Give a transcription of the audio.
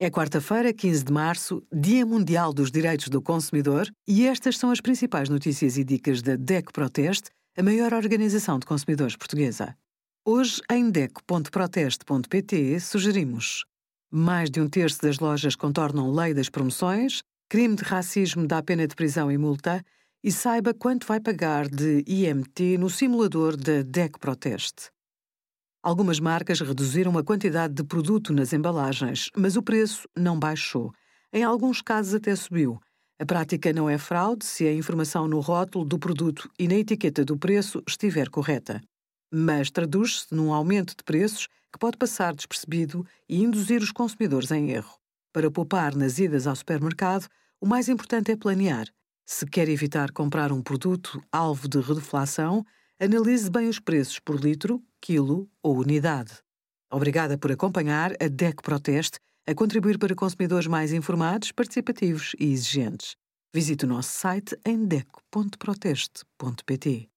É quarta-feira, 15 de março, Dia Mundial dos Direitos do Consumidor, e estas são as principais notícias e dicas da DECO Proteste, a maior organização de consumidores portuguesa. Hoje, em DECO.proteste.pt, sugerimos mais de um terço das lojas contornam lei das promoções, crime de racismo dá pena de prisão e multa, e saiba quanto vai pagar de IMT no simulador da DECO Proteste. Algumas marcas reduziram a quantidade de produto nas embalagens, mas o preço não baixou. Em alguns casos até subiu. A prática não é fraude se a informação no rótulo do produto e na etiqueta do preço estiver correta. Mas traduz-se num aumento de preços que pode passar despercebido e induzir os consumidores em erro. Para poupar nas idas ao supermercado, o mais importante é planear. Se quer evitar comprar um produto alvo de redeflação, analise bem os preços por litro, quilo ou unidade. Obrigada por acompanhar a DEC Proteste a contribuir para consumidores mais informados, participativos e exigentes. Visite o nosso site em deco.proteste.pt.